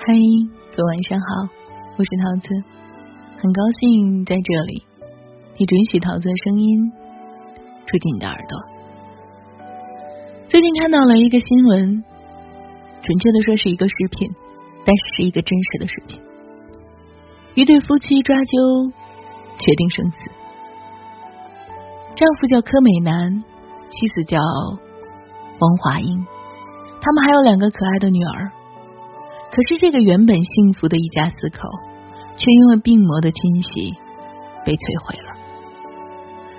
嗨，各位晚上好，我是桃子，很高兴在这里，你准许桃子的声音住进你的耳朵。最近看到了一个新闻，准确的说是一个视频，但是是一个真实的视频。一对夫妻抓阄决定生死，丈夫叫柯美男，妻子叫王华英，他们还有两个可爱的女儿。可是，这个原本幸福的一家四口，却因为病魔的侵袭被摧毁了。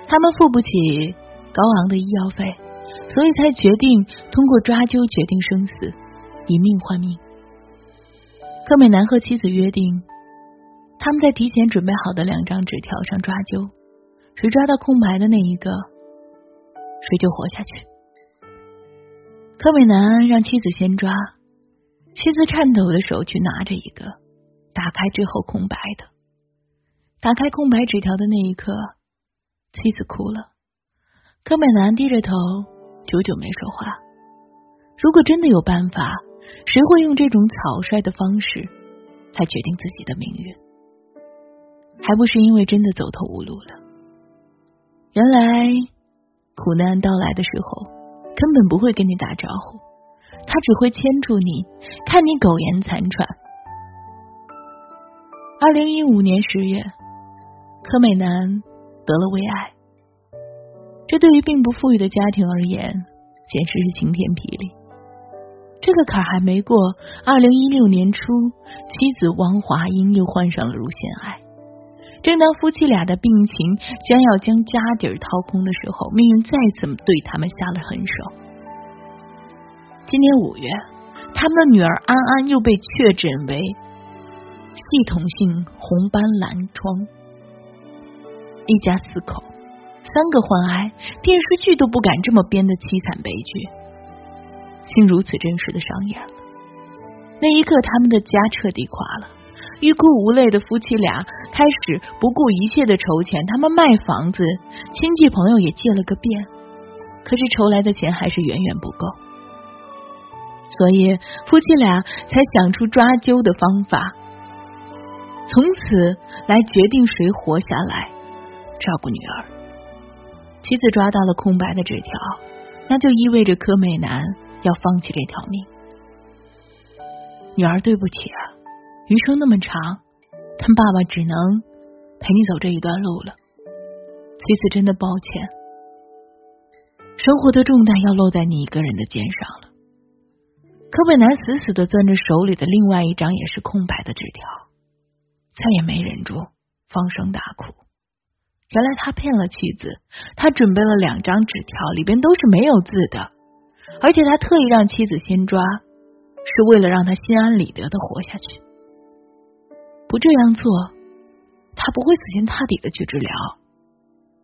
他们付不起高昂的医药费，所以才决定通过抓阄决定生死，以命换命。柯美男和妻子约定，他们在提前准备好的两张纸条上抓阄，谁抓到空白的那一个，谁就活下去。柯美男让妻子先抓。妻子颤抖的手去拿着一个，打开之后空白的。打开空白纸条的那一刻，妻子哭了。柯美男低着头，久久没说话。如果真的有办法，谁会用这种草率的方式来决定自己的命运？还不是因为真的走投无路了。原来，苦难到来的时候，根本不会跟你打招呼。他只会牵住你，看你苟延残喘。二零一五年十月，柯美男得了胃癌，这对于并不富裕的家庭而言，简直是晴天霹雳。这个坎还没过，二零一六年初，妻子王华英又患上了乳腺癌。正当夫妻俩的病情将要将家底儿掏空的时候，命运再次对他们下了狠手。今年五月，他们的女儿安安又被确诊为系统性红斑狼疮。一家四口，三个患癌，电视剧都不敢这么编的凄惨悲剧，竟如此真实的上演了。那一刻，他们的家彻底垮了。欲哭无泪的夫妻俩开始不顾一切的筹钱，他们卖房子，亲戚朋友也借了个遍，可是筹来的钱还是远远不够。所以夫妻俩才想出抓阄的方法，从此来决定谁活下来照顾女儿。妻子抓到了空白的纸条，那就意味着柯美男要放弃这条命。女儿，对不起啊，余生那么长，但爸爸只能陪你走这一段路了。妻子真的抱歉，生活的重担要落在你一个人的肩上了。柯美男死死的攥着手里的另外一张也是空白的纸条，再也没忍住，放声大哭。原来他骗了妻子，他准备了两张纸条，里边都是没有字的，而且他特意让妻子先抓，是为了让他心安理得的活下去。不这样做，他不会死心塌底的去治疗。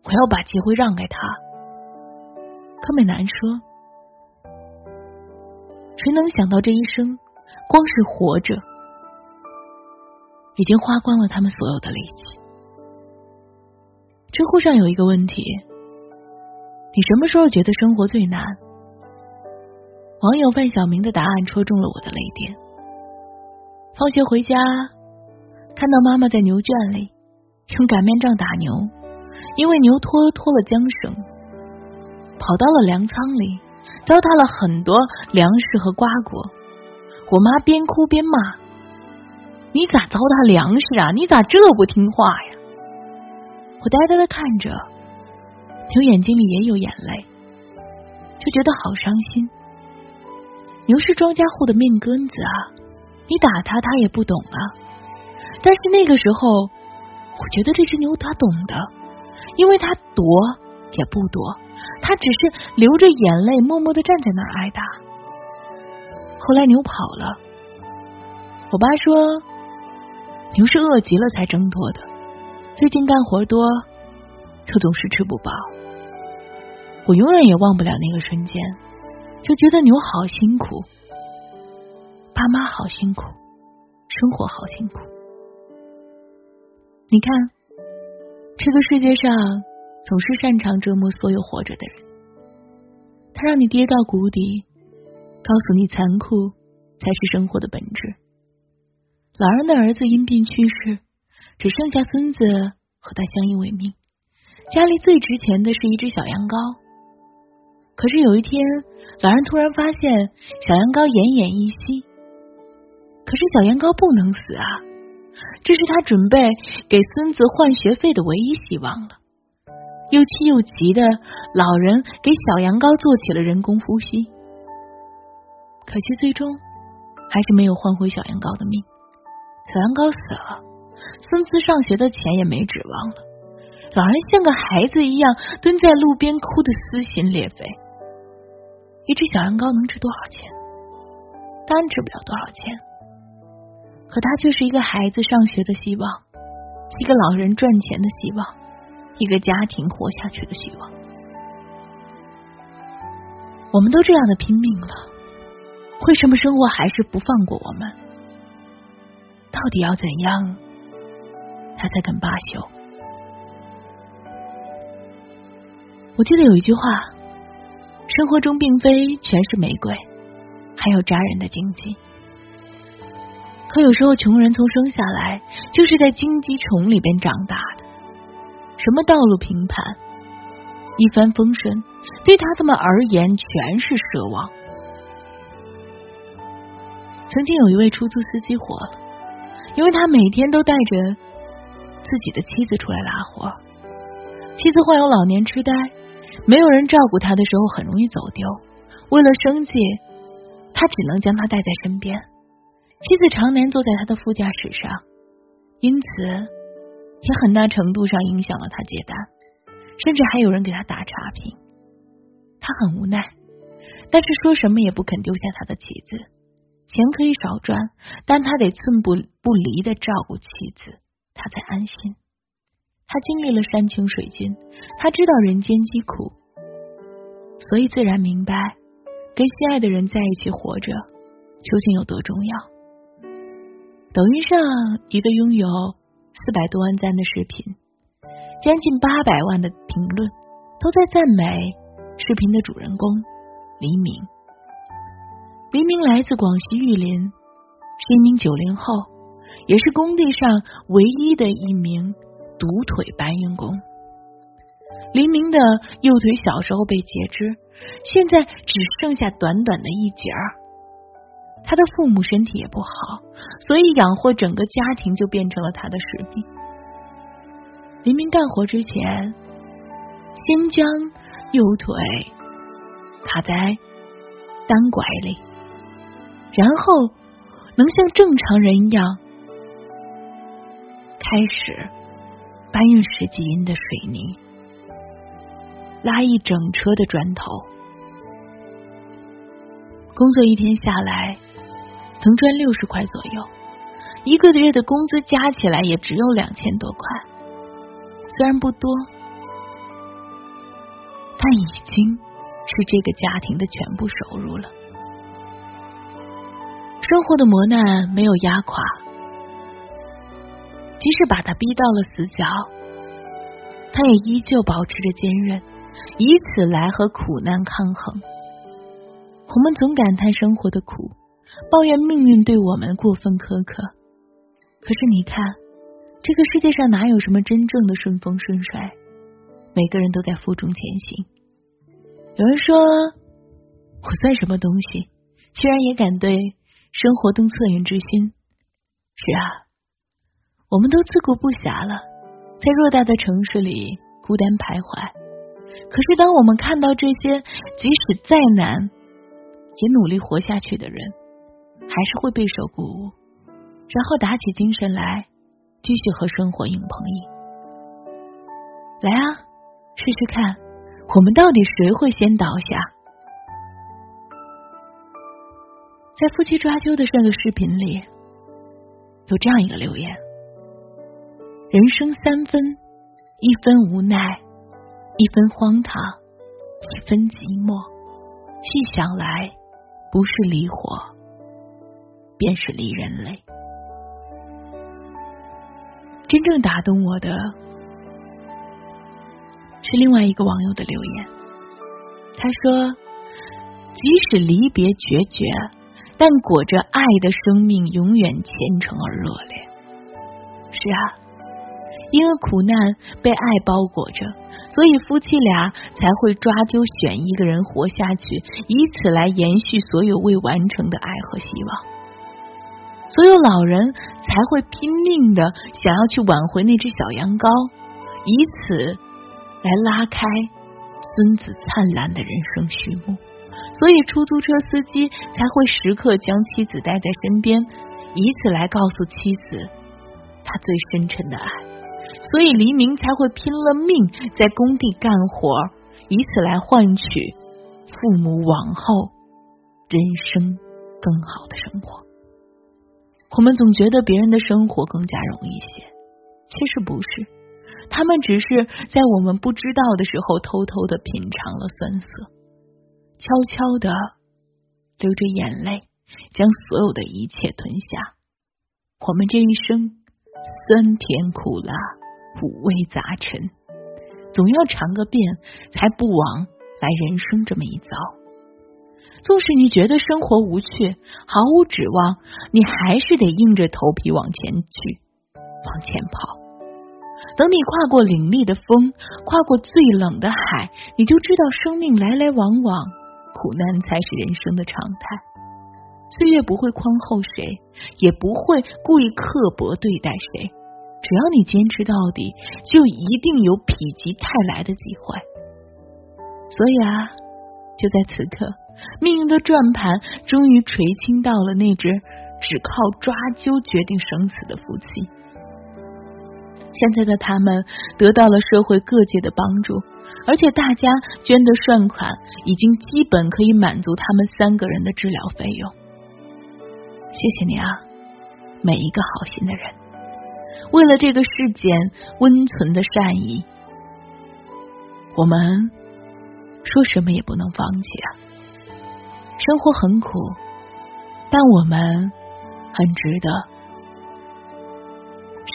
我要把机会让给他。柯美男说。谁能想到这一生，光是活着，已经花光了他们所有的力气？知乎上有一个问题：你什么时候觉得生活最难？网友范小明的答案戳中了我的泪点。放学回家，看到妈妈在牛圈里用擀面杖打牛，因为牛拖脱了缰绳，跑到了粮仓里。糟蹋了很多粮食和瓜果，我妈边哭边骂：“你咋糟蹋粮食啊？你咋这不听话呀？”我呆呆的看着，牛眼睛里也有眼泪，就觉得好伤心。牛是庄稼户的命根子啊，你打它它也不懂啊。但是那个时候，我觉得这只牛它懂的，因为它躲也不躲。他只是流着眼泪，默默的站在那儿挨打。后来牛跑了，我爸说牛是饿极了才挣脱的。最近干活多，就总是吃不饱。我永远也忘不了那个瞬间，就觉得牛好辛苦，爸妈好辛苦，生活好辛苦。你看，这个世界上。总是擅长折磨所有活着的人，他让你跌到谷底，告诉你残酷才是生活的本质。老人的儿子因病去世，只剩下孙子和他相依为命。家里最值钱的是一只小羊羔。可是有一天，老人突然发现小羊羔奄奄一息。可是小羊羔不能死啊！这是他准备给孙子换学费的唯一希望了。又气又急的老人给小羊羔做起了人工呼吸，可惜最终还是没有换回小羊羔的命。小羊羔死了，孙子上学的钱也没指望了。老人像个孩子一样蹲在路边，哭得撕心裂肺。一只小羊羔能值多少钱？当然值不了多少钱。可他却是一个孩子上学的希望，一个老人赚钱的希望，一个家庭活下去的希望。我们都这样的拼命了，为什么生活还是不放过我们？到底要怎样，他才肯罢休？我记得有一句话：生活中并非全是玫瑰，还有扎人的荆棘。可有时候，穷人从生下来就是在荆棘丛里边长大。什么道路平坦、一帆风顺，对他们而言全是奢望。曾经有一位出租司机火了，因为他每天都带着自己的妻子出来拉活。妻子患有老年痴呆，没有人照顾他的时候，很容易走丢。为了生计，他只能将他带在身边。妻子常年坐在他的副驾驶上，因此也很大程度上影响了他接单，甚至还有人给他打差评。他很无奈，但是说什么也不肯丢下他的妻子。钱可以少赚，但他得寸步不离的照顾妻子，他才安心。他经历了山穷水尽，他知道人间疾苦，所以自然明白跟心爱的人在一起活着究竟有多重要。抖音上一个拥有四百多万赞的视频，将近八百万的评论都在赞美视频的主人公黎明。黎明来自广西玉林，是一名九零后，也是工地上唯一的一名独腿搬运工。黎明的右腿小时候被截肢，现在只剩下短短的一截儿。他的父母身体也不好，所以养活整个家庭就变成了他的使命。黎明干活之前，先将右腿卡在单拐里，然后能像正常人一样开始搬运十几斤的水泥，拉一整车的砖头。工作一天下来。能赚六十块左右，一个月的工资加起来也只有两千多块，虽然不多，但已经是这个家庭的全部收入了。生活的磨难没有压垮，即使把他逼到了死角，他也依旧保持着坚韧，以此来和苦难抗衡。我们总感叹生活的苦。抱怨命运对我们过分苛刻，可是你看，这个世界上哪有什么真正的顺风顺水？每个人都在负重前行。有人说，我算什么东西，居然也敢对生活动恻隐之心？是啊，我们都自顾不暇了，在偌大的城市里孤单徘徊。可是，当我们看到这些即使再难也努力活下去的人，还是会备受鼓舞，然后打起精神来，继续和生活硬碰硬。来啊，试试看，我们到底谁会先倒下？在夫妻抓阄的这个视频里，有这样一个留言：人生三分，一分无奈，一分荒唐，一分寂寞。细想来，不是离火。便是离人泪。真正打动我的是另外一个网友的留言。他说：“即使离别决绝，但裹着爱的生命永远虔诚而热烈。是啊，因为苦难被爱包裹着，所以夫妻俩才会抓阄选一个人活下去，以此来延续所有未完成的爱和希望。所有老人才会拼命的想要去挽回那只小羊羔，以此来拉开孙子灿烂的人生序幕。所以出租车司机才会时刻将妻子带在身边，以此来告诉妻子他最深沉的爱。所以黎明才会拼了命在工地干活，以此来换取父母往后人生更好的生活。我们总觉得别人的生活更加容易些，其实不是，他们只是在我们不知道的时候偷偷的品尝了酸涩，悄悄的流着眼泪，将所有的一切吞下。我们这一生酸甜苦辣、五味杂陈，总要尝个遍，才不枉来人生这么一遭。纵使你觉得生活无趣，毫无指望，你还是得硬着头皮往前去，往前跑。等你跨过凛冽的风，跨过最冷的海，你就知道生命来来往往，苦难才是人生的常态。岁月不会宽厚谁，也不会故意刻薄对待谁。只要你坚持到底，就一定有否极泰来的机会。所以啊，就在此刻。命运的转盘终于垂青到了那只只靠抓阄决定生死的夫妻。现在的他们得到了社会各界的帮助，而且大家捐的善款已经基本可以满足他们三个人的治疗费用。谢谢你啊，每一个好心的人，为了这个世间温存的善意，我们说什么也不能放弃啊。生活很苦，但我们很值得。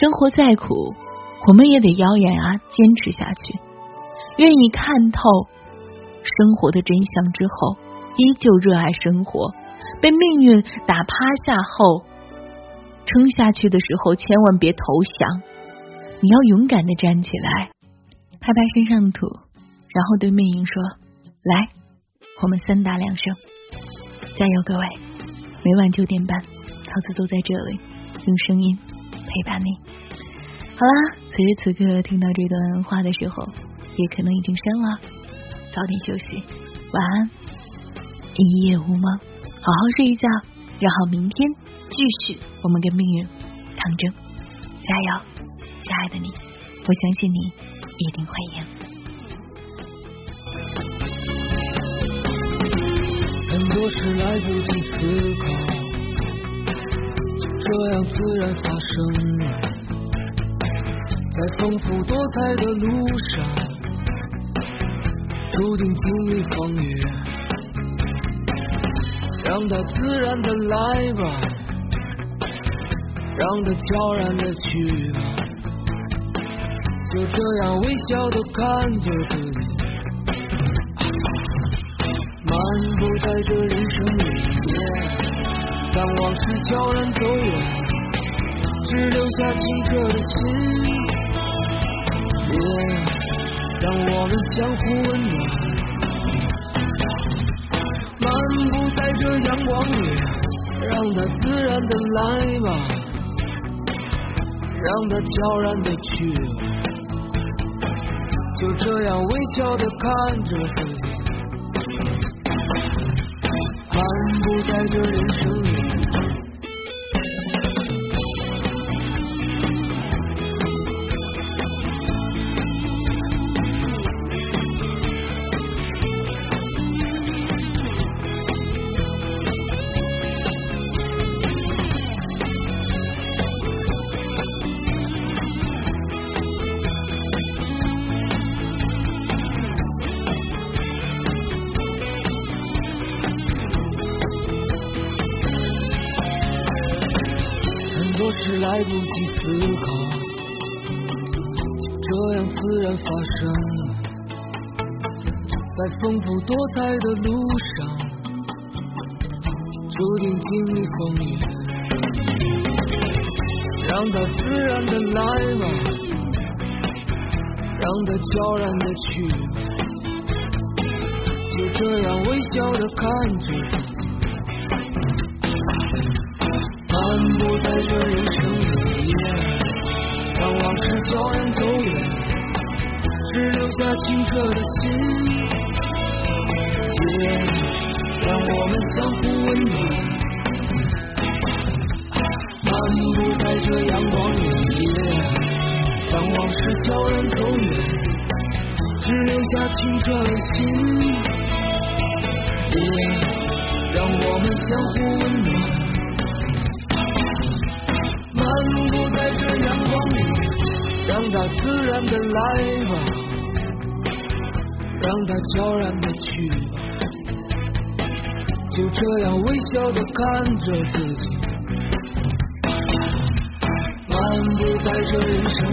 生活再苦，我们也得咬咬牙坚持下去。愿意看透生活的真相之后，依旧热爱生活。被命运打趴下后，撑下去的时候，千万别投降。你要勇敢的站起来，拍拍身上的土，然后对命运说：“来，我们三打两胜。”加油，各位！每晚九点半，桃子都在这里，用声音陪伴你。好啦，此时此刻听到这段话的时候，也可能已经深了，早点休息，晚安，一夜无梦，好好睡一觉，然后明天继续我们跟命运抗争。加油，亲爱的你，我相信你一定会赢。多时来不及思考，就这样自然发生了。在丰富多彩的路上，注定经历风雨。让它自然的来吧，让它悄然的去吧。就这样微笑的看着自己。漫步在这人生里面，当往事悄然走远，只留下清澈的心。别让我们相互温暖。漫步在这阳光里，让它自然的来吧，让它悄然的去。就这样微笑的看着自己。漫步在这人生多彩的路上，注定经历风雨，让它自然的来吧，让它悄然的去，就这样微笑的看着自己，漫步在这人生里，让往事悄然走远，只留下清澈的心。让我们相互温暖，漫步在这阳光里，让往事悄然走远，只留下清澈的心。让我们相互温暖，漫步在这阳光里，让它自然的来吧，让它悄然的去吧。就这样微笑地看着自己漫步在这人生